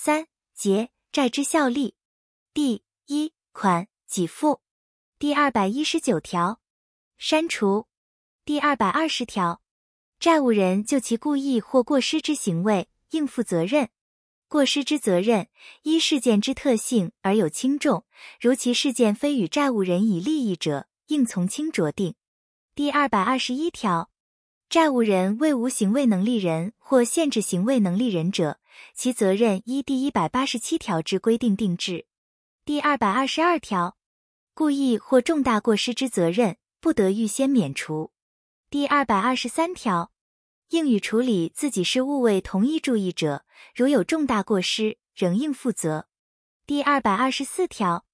三节债之效力。第一款给付。第二百一十九条，删除。第二百二十条，债务人就其故意或过失之行为应负责任。过失之责任依事件之特性而有轻重，如其事件非与债务人以利益者，应从轻酌定。第二百二十一条，债务人为无行为能力人或限制行为能力人者，其责任依第一百八十七条之规定定制。第二百二十二条，故意或重大过失之责任不得预先免除。第二百二十三条，应予处理自己事务为同一注意者，如有重大过失，仍应负责。第二百二十四条，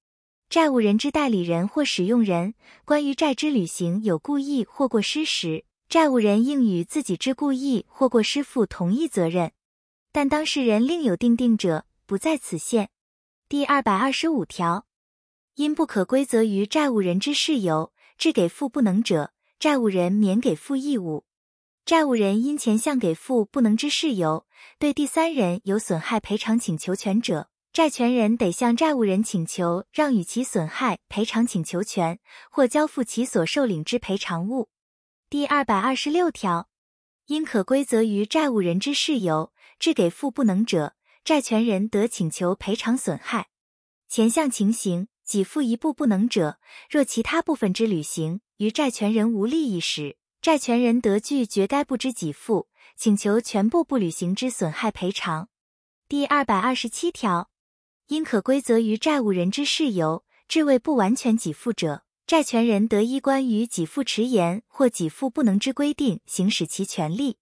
债务人之代理人或使用人，关于债之履行有故意或过失时，债务人应与自己之故意或过失负同一责任，但当事人另有定定者，不在此限。第二百二十五条，因不可归责于债务人之事由，致给付不能者，债务人免给付义务。债务人因前项给付不能之事由，对第三人有损害赔偿请求权者，债权人得向债务人请求让与其损害赔偿请求权，或交付其所受领之赔偿物。第二百二十六条，因可归责于债务人之事由，致给付不能者。债权人得请求赔偿损害。前项情形，给付一部不能者，若其他部分之履行于债权人无利益时，债权人得拒绝该部之给付，请求全部不履行之损害赔偿。第二百二十七条，因可归责于债务人之事由，致为不完全给付者，债权人得依关于给付迟延或给付不能之规定行使其权利。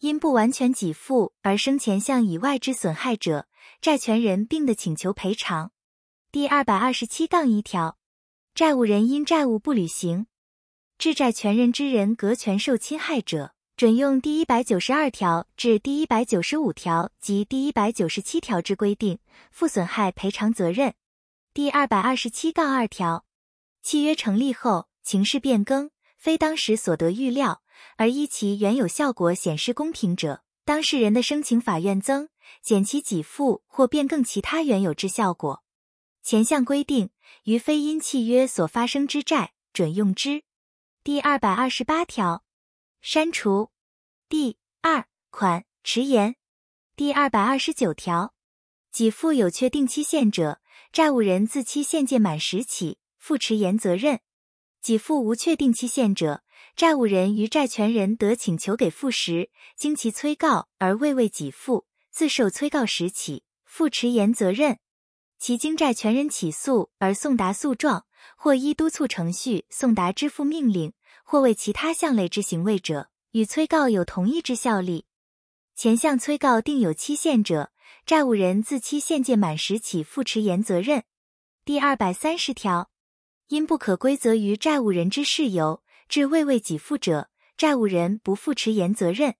因不完全给付而生前项以外之损害者，债权人并得请求赔偿。第二百二十七杠一条，债务人因债务不履行，致债权人之人格权受侵害者，准用第一百九十二条至第一百九十五条及第一百九十七条之规定，负损害赔偿责任。第二百二十七杠二条，契约成立后，情势变更，非当时所得预料。而依其原有效果显示公平者，当事人的申请法院增减其给付或变更其他原有之效果。前项规定于非因契约所发生之债，准用之。第二百二十八条，删除。第二款迟延。第二百二十九条，给付有确定期限者，债务人自期限届满时起负迟延责任；给付无确定期限者，债务人于债权人得请求给付时，经其催告而未为给付，自受催告时起负迟延责任。其经债权人起诉而送达诉状，或依督促程序送达支付命令，或为其他项类之行为者，与催告有同一之效力。前项催告定有期限者，债务人自期限届满时起负迟延责任。第二百三十条，因不可归责于债务人之事由。致未为给付者，债务人不负迟延责任。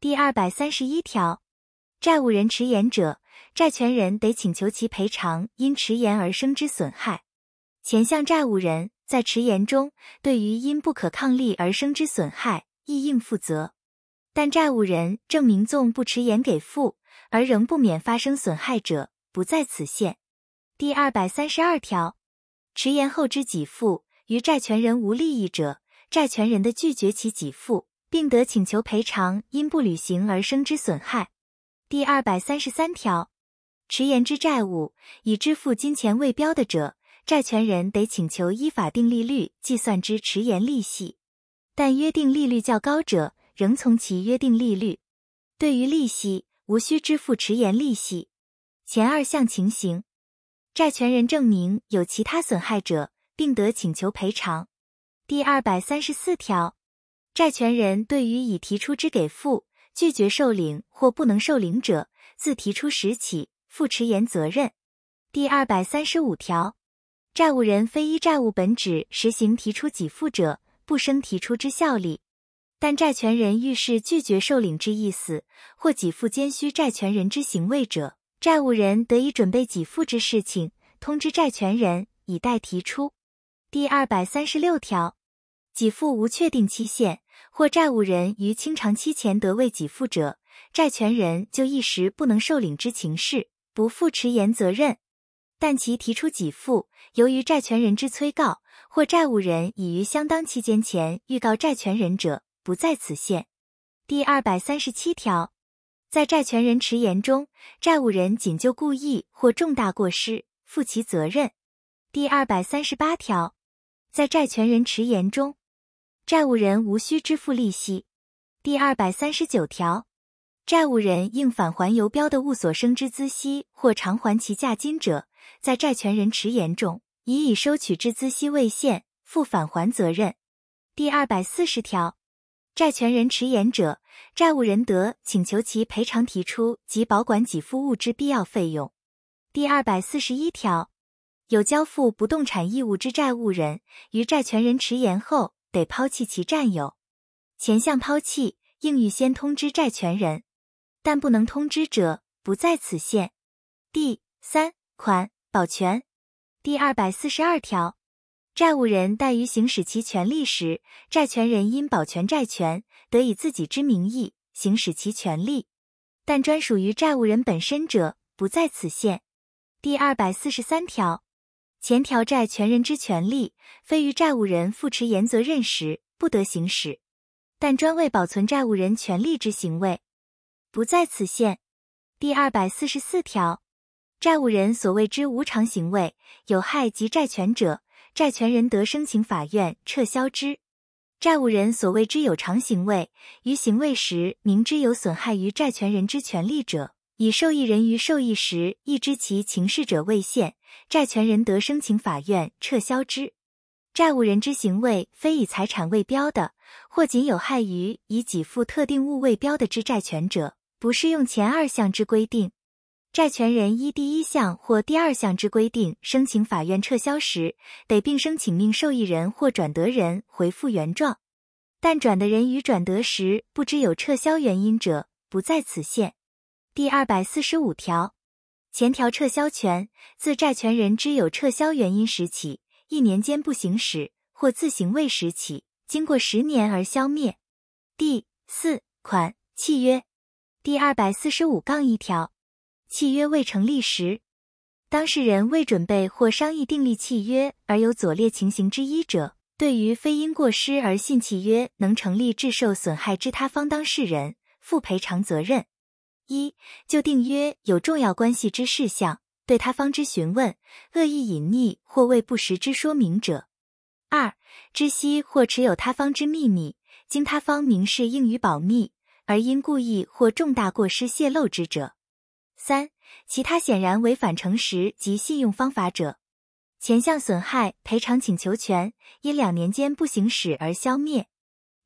第二百三十一条，债务人迟延者，债权人得请求其赔偿因迟延而生之损害。前项债务人在迟延中，对于因不可抗力而生之损害，亦应负责。但债务人证明纵不迟延给付，而仍不免发生损害者，不在此限。第二百三十二条，迟延后之给付，于债权人无利益者。债权人的拒绝其给付，并得请求赔偿因不履行而生之损害。第二百三十三条，迟延之债务已支付金钱未标的者，债权人得请求依法定利率计算之迟延利息，但约定利率较高者，仍从其约定利率。对于利息，无需支付迟延利息。前二项情形，债权人证明有其他损害者，并得请求赔偿。第二百三十四条，债权人对于已提出之给付拒绝受领或不能受领者，自提出时起负迟延责任。第二百三十五条，债务人非依债务本旨实行提出给付者，不生提出之效力。但债权人遇事拒绝受领之意思，或给付兼需债权人之行为者，债务人得以准备给付之事情，通知债权人以待提出。第二百三十六条。给付无确定期限，或债务人于清偿期前得未给付者，债权人就一时不能受领之情事，不负迟延责任。但其提出给付，由于债权人之催告，或债务人已于相当期间前预告债权人者，不在此限。第二百三十七条，在债权人迟延中，债务人仅就故意或重大过失负其责任。第二百三十八条，在债权人迟延中，债务人无需支付利息。第二百三十九条，债务人应返还由标的物所生之孳息或偿还其价金者，在债权人迟延中，已以收取之孳息为限，负返还责任。第二百四十条，债权人迟延者，债务人得请求其赔偿提出及保管给付物之必要费用。第二百四十一条，有交付不动产义务之债务人，于债权人迟延后，得抛弃其占有。前项抛弃，应预先通知债权人，但不能通知者，不在此限。第三款保全第二百四十二条，债务人怠于行使其权利时，债权人因保全债权，得以自己之名义行使其权利，但专属于债务人本身者，不在此限。第二百四十三条，前条债权人之权利，非于债务人负迟延责任时，不得行使。但专为保存债务人权利之行为，不在此限。第二百四十四条，债务人所谓之无偿行为，有害及债权者，债权人得申请法院撤销之；债务人所谓之有偿行为，于行为时明知有损害于债权人之权利者，以受益人于受益时亦知其情事者为限，债权人得申请法院撤销之。债务人之行为非以财产为标的，或仅有害于以给付特定物为标的之债权者，不适用前二项之规定。债权人依第一项或第二项之规定申请法院撤销时，得并申请命受益人或转得人回复原状。但转得人于转得时不知有撤销原因者，不在此限。第二百四十五条，前条撤销权自债权人知有撤销原因时起。一年间不行使，或自行未时起，经过十年而消灭。第四款契约第二百四十五杠一条，契约未成立时，当事人未准备或商议订立契约而有左列情形之一者，对于非因过失而信契约能成立致受损害之他方当事人，负赔偿责任。一就订约有重要关系之事项。对他方之询问，恶意隐匿或未不实之说明者；二、知悉或持有他方之秘密，经他方明示应予保密，而因故意或重大过失泄露之者；三、其他显然违反诚实及信用方法者。前项损害赔偿请求权因两年间不行使而消灭。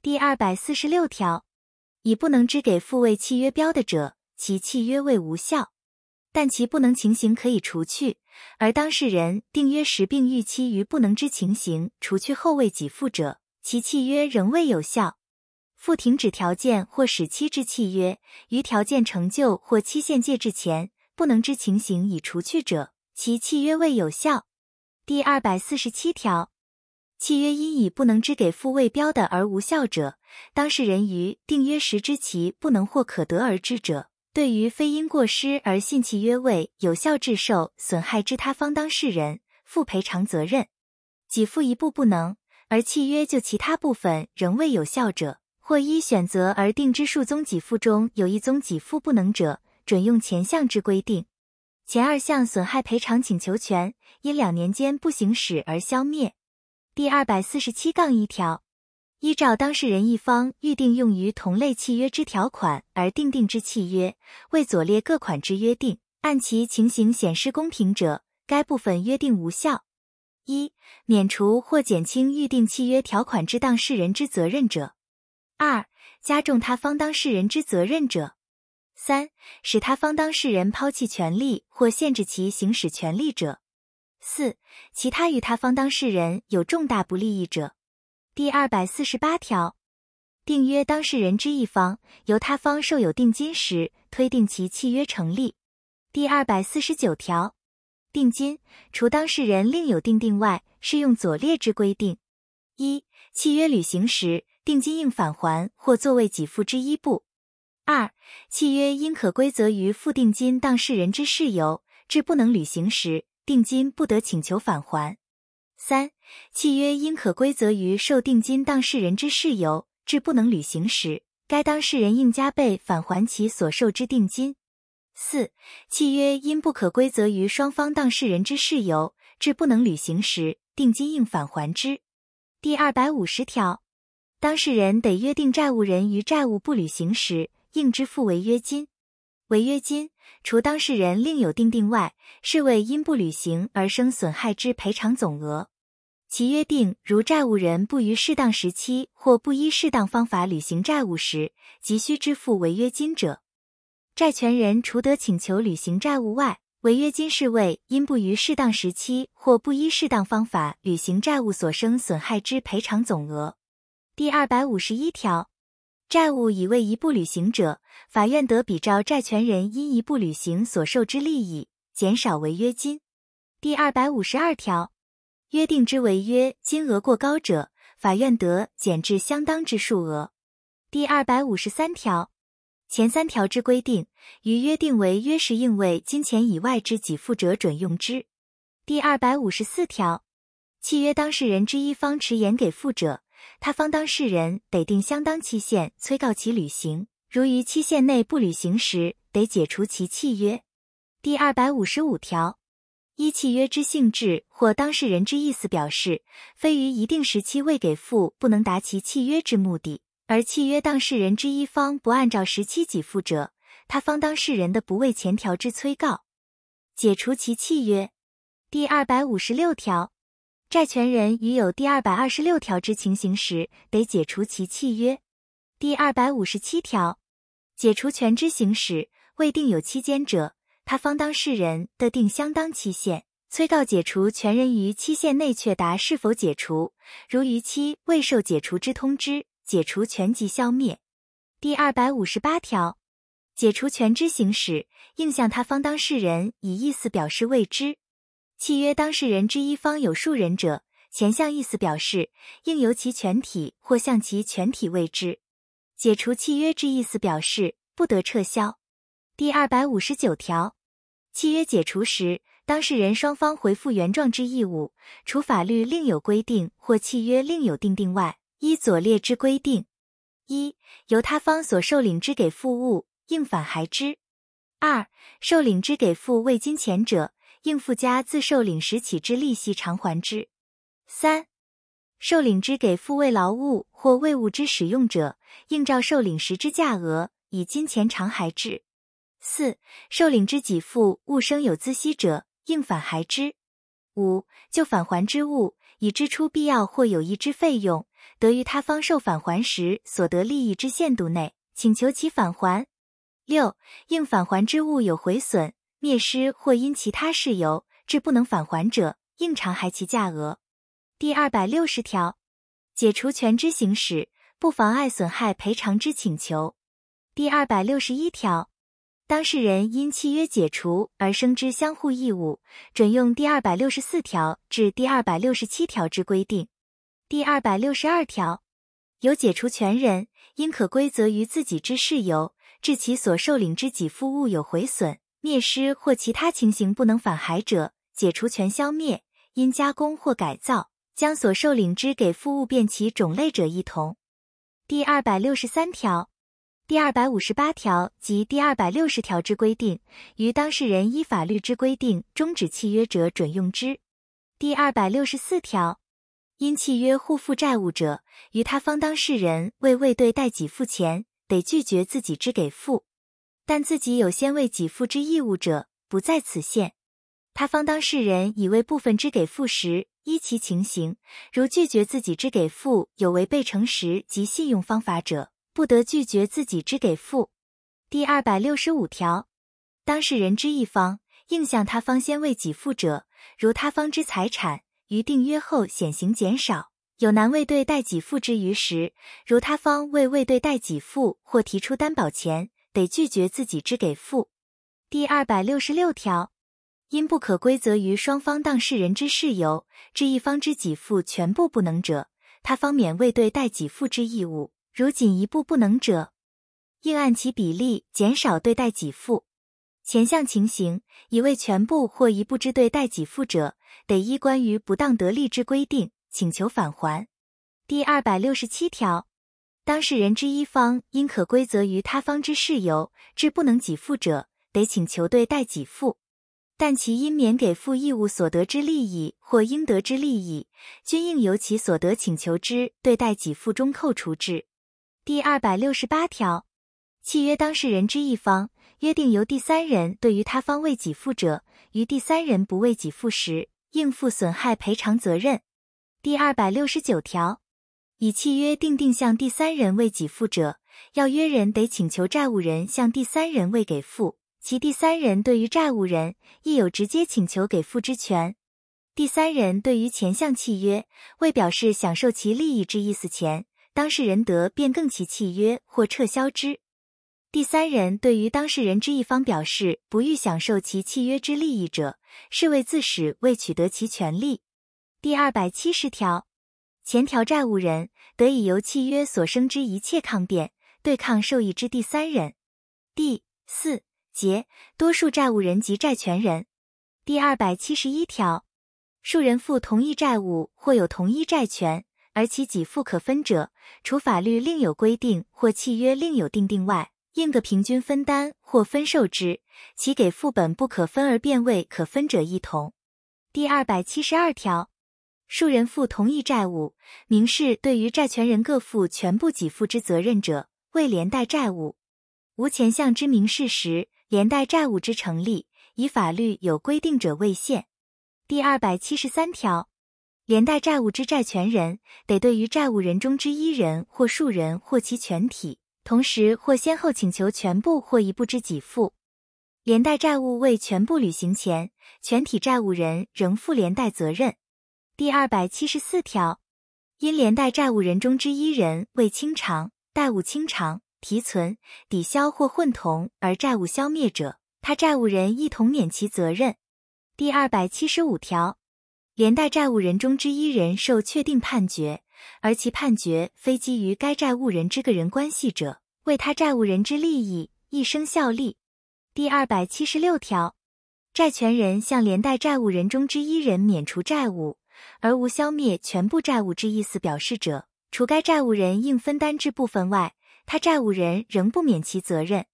第二百四十六条，已不能支给复位契约标的者，其契约未无效。但其不能情形可以除去，而当事人订约时并预期于不能之情形除去后未给付者，其契约仍未有效。附停止条件或使期之契约，于条件成就或期限届至前，不能之情形已除去者，其契约未有效。第二百四十七条，契约因以不能支给付未标的而无效者，当事人于订约时知其不能或可得而知者。对于非因过失而信契约未有效致受损害之他方当事人，负赔偿责任。给付一部不能，而契约就其他部分仍未有效者，或依选择而定之数宗给付中有一宗给付不能者，准用前项之规定。前二项损害赔偿请求权因两年间不行使而消灭。第二百四十七杠一条。依照当事人一方预定用于同类契约之条款而订定之契约，为左列各款之约定，按其情形显失公平者，该部分约定无效。一、免除或减轻预定契约条款之当事人之责任者；二、加重他方当事人之责任者；三、使他方当事人抛弃权利或限制其行使权利者；四、其他与他方当事人有重大不利益者。第二百四十八条，订约当事人之一方由他方受有定金时，推定其契约成立。第二百四十九条，定金除当事人另有定定外，适用左列之规定：一、契约履行时，定金应返还或作为给付之一部；二、契约因可归责于付定金当事人之事由，致不能履行时，定金不得请求返还。三、契约因可归责于受定金当事人之事由，致不能履行时，该当事人应加倍返还其所受之定金。四、契约因不可归责于双方当事人之事由，致不能履行时，定金应返还之。第二百五十条，当事人得约定债务人于债务不履行时，应支付违约金。违约金除当事人另有定定外，是为因不履行而生损害之赔偿总额。其约定如债务人不于适当时期或不依适当方法履行债务时，急需支付违约金者，债权人除得请求履行债务外，违约金是为因不于适当时期或不依适当方法履行债务所生损害之赔偿总额。第二百五十一条。债务已未一步履行者，法院得比照债权人因一步履行所受之利益，减少违约金。第二百五十二条，约定之违约金额过高者，法院得减至相当之数额。第二百五十三条，前三条之规定，于约定为约时应为金钱以外之给付者准用之。第二百五十四条，契约当事人之一方迟延给付者。他方当事人得定相当期限催告其履行，如于期限内不履行时，得解除其契约。第二百五十五条，依契约之性质或当事人之意思表示，非于一定时期未给付不能达其契约之目的，而契约当事人之一方不按照时期给付者，他方当事人的不为前条之催告，解除其契约。第二百五十六条。债权人于有第二百二十六条之情形时，得解除其契约。第二百五十七条，解除权之行使未定有期间者，他方当事人的定相当期限，催告解除权人于期限内确答是否解除。如逾期未受解除之通知，解除权即消灭。第二百五十八条，解除权之行使应向他方当事人以意思表示未知。契约当事人之一方有数人者，前项意思表示，应由其全体或向其全体为之。解除契约之意思表示，不得撤销。第二百五十九条，契约解除时，当事人双方回复原状之义务，除法律另有规定或契约另有定定外，依左列之规定：一、由他方所受领之给付物，应返还之；二、受领之给付未金钱者。应附加自受领时起之利息偿还之。三、受领之给付为劳务或为物之使用者，应照受领时之价额以金钱偿还之。四、受领之给付物生有孳息者，应返还之。五、就返还之物，已支出必要或有益之费用，得于他方受返还时所得利益之限度内，请求其返还。六、应返还之物有毁损。灭失或因其他事由致不能返还者，应偿还其价额。第二百六十条，解除权之行使不妨碍损害赔偿之请求。第二百六十一条，当事人因契约解除而生之相互义务，准用第二百六十四条至第二百六十七条之规定。第二百六十二条，有解除权人因可归责于自己之事由，致其所受领之给付物有毁损。灭失或其他情形不能返还者，解除权消灭；因加工或改造将所受领之给付物变其种类者，一同。第二百六十三条、第二百五十八条及第二百六十条之规定，于当事人依法律之规定终止契约者，准用之。第二百六十四条，因契约互负债务者，于他方当事人为未对待给付前，得拒绝自己之给付。但自己有先为给付之义务者，不在此限。他方当事人已为部分之给付时，依其情形，如拒绝自己之给付有违背诚实及信用方法者，不得拒绝自己之给付。第二百六十五条，当事人之一方应向他方先为给付者，如他方之财产于订约后显形减少，有难未对待给付之余时，如他方为未对待给付或提出担保前。得拒绝自己之给付。第二百六十六条，因不可归责于双方当事人之事由，致一方之给付全部不能者，他方免未对待给付之义务；如仅一步不能者，应按其比例减少对待给付。前项情形，已为全部或一部之对待给付者，得依关于不当得利之规定，请求返还。第二百六十七条，当事人之一方因可归责于他方之事由，致不能给付者，得请求对待给付。但其因免给付义务所得之利益或应得之利益，均应由其所得请求之对待给付中扣除之。第二百六十八条，契约当事人之一方约定由第三人对于他方未给付者，于第三人不为给付时，应负损害赔偿责任。第二百六十九条，以契约定定向第三人未给付者，要约人得请求债务人向第三人未给付。其第三人对于债务人亦有直接请求给付之权。第三人对于前项契约未表示享受其利益之意思前，当事人得变更其契约或撤销之。第三人对于当事人之一方表示不欲享受其契约之利益者，是为自始未取得其权利。第二百七十条，前条债务人得以由契约所生之一切抗辩对抗受益之第三人。第四。节多数债务人及债权人，第二百七十一条，数人负同一债务或有同一债权，而其给付可分者，除法律另有规定或契约另有定定外，应个平均分担或分受之。其给付本不可分而变为可分者一同。第二百七十二条，数人负同一债务，明示对于债权人各负全部给付之责任者，为连带债务。无前项之明示时。连带债务之成立，以法律有规定者为限。第二百七十三条，连带债务之债权人，得对于债务人中之一人或数人或其全体，同时或先后请求全部或一部之给付。连带债务未全部履行前，全体债务人仍负连带责任。第二百七十四条，因连带债务人中之一人未清偿，债务清偿。提存、抵销或混同而债务消灭者，他债务人一同免其责任。第二百七十五条，连带债务人中之一人受确定判决，而其判决非基于该债务人之个人关系者，为他债务人之利益，一生效力。第二百七十六条，债权人向连带债务人中之一人免除债务，而无消灭全部债务之意思表示者，除该债务人应分担之部分外。他债务人仍不免其责任。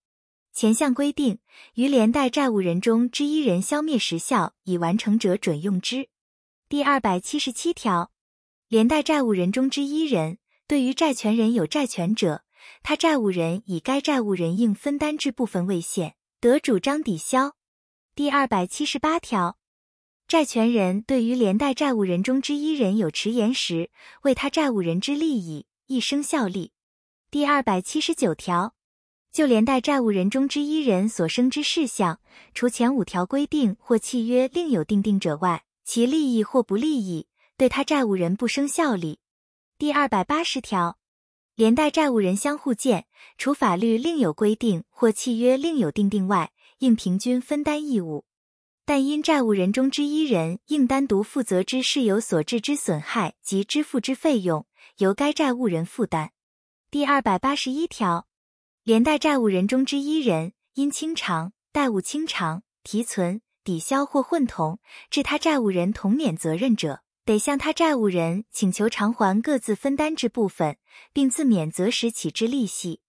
前项规定于连带债务人中之一人消灭时效已完成者准用之。第二百七十七条，连带债务人中之一人对于债权人有债权者，他债务人以该债务人应分担之部分为限，得主张抵销。第二百七十八条，债权人对于连带债务人中之一人有迟延时，为他债务人之利益，一生效力。第二百七十九条，就连带债务人中之一人所生之事项，除前五条规定或契约另有定定者外，其利益或不利益，对他债务人不生效力。第二百八十条，连带债务人相互见，除法律另有规定或契约另有定定外，应平均分担义务。但因债务人中之一人应单独负责之事由所致之损害及支付之费用，由该债务人负担。第二百八十一条，连带债务人中之一人因清偿、债务清偿、提存、抵销或混同，致他债务人同免责任者，得向他债务人请求偿还各自分担之部分，并自免责时起之利息。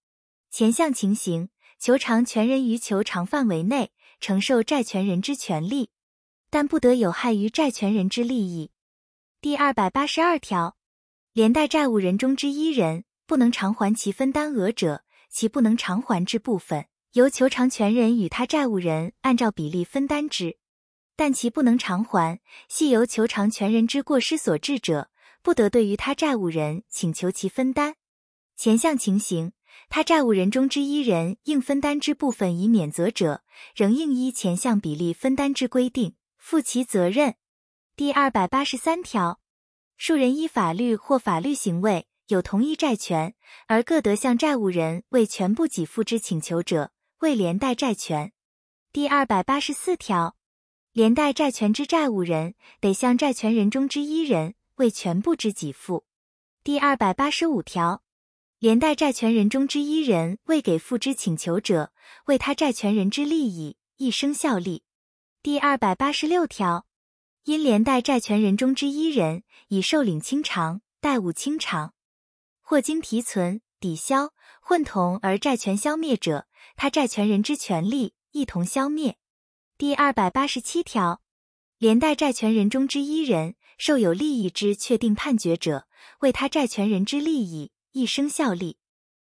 前项情形，求偿权人于求偿范围内承受债权人之权利，但不得有害于债权人之利益。第二百八十二条，连带债务人中之一人。不能偿还其分担额者，其不能偿还之部分，由求偿权人与他债务人按照比例分担之；但其不能偿还，系由求偿权人之过失所致者，不得对于他债务人请求其分担。前项情形，他债务人中之一人应分担之部分已免责者，仍应依前项比例分担之规定负其责任。第二百八十三条，数人依法律或法律行为。有同一债权，而各得向债务人为全部给付之请求者，为连带债权。第二百八十四条，连带债权之债务人得向债权人中之一人为全部之给付。第二百八十五条，连带债权人中之一人未给付之请求者，为他债权人之利益，一生效力。第二百八十六条，因连带债权人中之一人已受领清偿、债务清偿，或经提存、抵销、混同而债权消灭者，他债权人之权利一同消灭。第二百八十七条，连带债权人中之一人受有利益之确定判决者，为他债权人之利益。一生效力，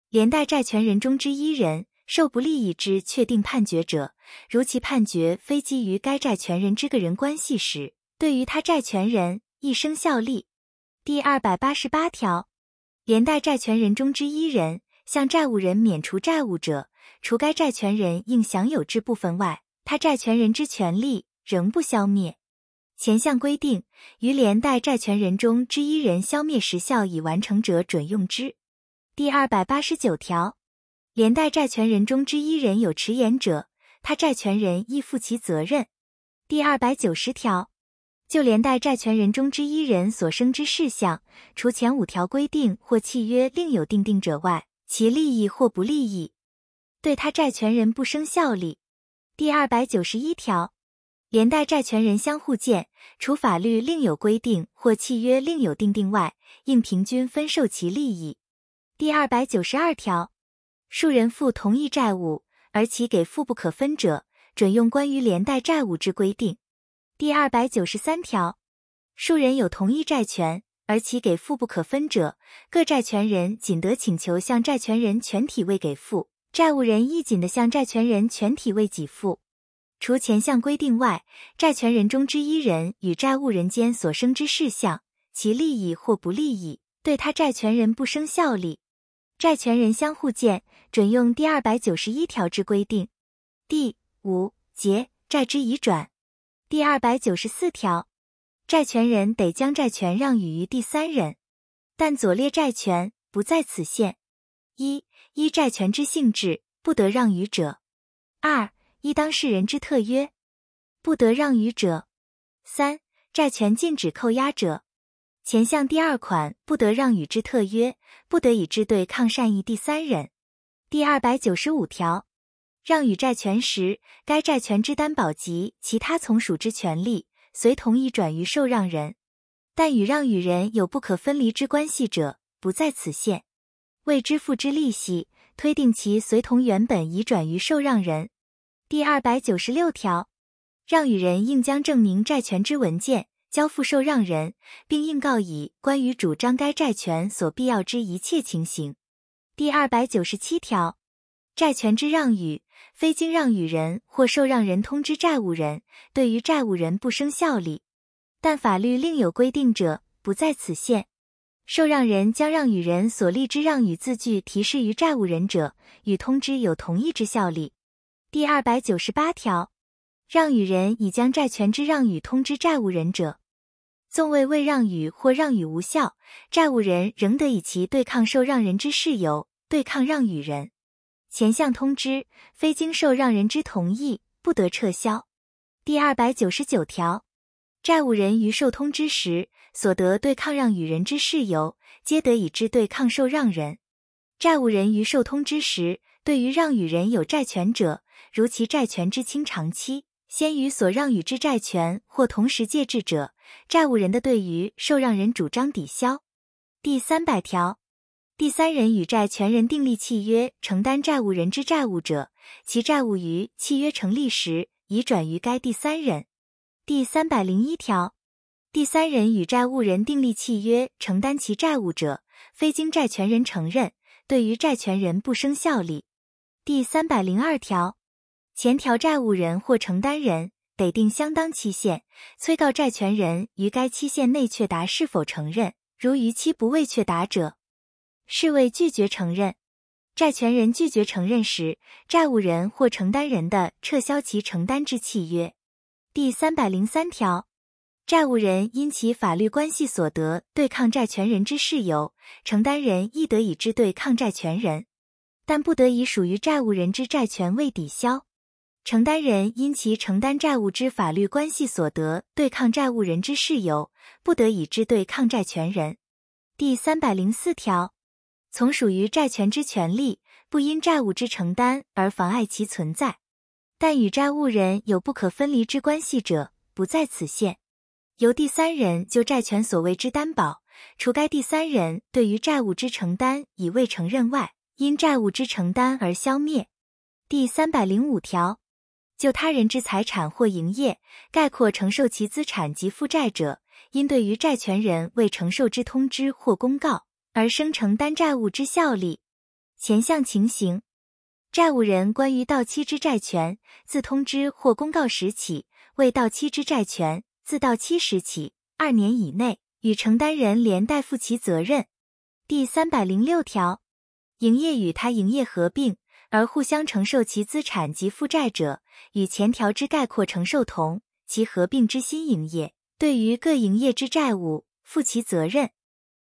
连带债权人中之一人受不利益之确定判决者，如其判决非基于该债权人之个人关系时，对于他债权人一生效力。第二百八十八条，连带债权人中之一人向债务人免除债务者，除该债权人应享有之部分外，他债权人之权利仍不消灭。前项规定，于连带债权人中之一人消灭时效已完成者准用之。第二百八十九条，连带债权人中之一人有迟延者，他债权人亦负其责任。第二百九十条，就连带债权人中之一人所生之事项，除前五条规定或契约另有定定者外，其利益或不利益，对他债权人不生效力。第二百九十一条。连带债权人相互见，除法律另有规定或契约另有定定外，应平均分受其利益。第二百九十二条，数人负同一债务，而其给付不可分者，准用关于连带债务之规定。第二百九十三条，数人有同一债权，而其给付不可分者，各债权人仅得请求向债权人全体未给付，债务人亦仅的向债权人全体未给付。除前项规定外，债权人中之一人与债务人间所生之事项，其利益或不利益，对他债权人不生效力。债权人相互间，准用第二百九十一条之规定。第五节债之移转。第二百九十四条，债权人得将债权让与于第三人，但左列债权不在此限：一、一债权之性质，不得让与者；二、依当事人之特约，不得让与者；三、债权禁止扣押者。前项第二款不得让与之特约，不得以之对抗善意第三人。第二百九十五条，让与债权时，该债权之担保及其他从属之权利，随同意转于受让人，但与让与人有不可分离之关系者，不在此限。未支付之利息，推定其随同原本已转于受让人。第二百九十六条，让与人应将证明债权之文件交付受让人，并应告以关于主张该债权所必要之一切情形。第二百九十七条，债权之让与，非经让与人或受让人通知债务人，对于债务人不生效力，但法律另有规定者，不在此限。受让人将让与人所立之让与字据提示于债务人者，与通知有同一之效力。第二百九十八条，让与人已将债权之让与通知债务人者，纵未未让与或让与无效，债务人仍得以其对抗受让人之事由对抗让与人。前项通知非经受让人之同意，不得撤销。第二百九十九条，债务人于受通知时所得对抗让与人之事由，皆得以之对抗受让人。债务人于受通知时，对于让与人有债权者，如其债权之清偿期先于所让与之债权或同时借至者，债务人的对于受让人主张抵销。第三百条，第三人与债权人订立契约，承担债务人之债务者，其债务于契约成立时已转于该第三人。第三百零一条，第三人与债务人订立契约，承担其债务者，非经债权人承认，对于债权人不生效力。第三百零二条。前条债务人或承担人得定相当期限，催告债权人于该期限内确答是否承认。如逾期不未确答者，视为拒绝承认。债权人拒绝承认时，债务人或承担人的撤销其承担之契约。第三百零三条，债务人因其法律关系所得对抗债权人之事由，承担人亦得以之对抗债权人，但不得以属于债务人之债权未抵销。承担人因其承担债务之法律关系所得对抗债务人之事由，不得以之对抗债权人。第三百零四条，从属于债权之权利，不因债务之承担而妨碍其存在。但与债务人有不可分离之关系者，不在此限。由第三人就债权所谓之担保，除该第三人对于债务之承担已未承认外，因债务之承担而消灭。第三百零五条，就他人之财产或营业，概括承受其资产及负债者，因对于债权人未承受之通知或公告而生承担债务之效力。前项情形，债务人关于到期之债权，自通知或公告时起，未到期之债权。自到期时起二年以内，与承担人连带负其责任。第三百零六条，营业与他营业合并而互相承受其资产及负债者，与前条之概括承受同，其合并之新营业对于各营业之债务负其责任。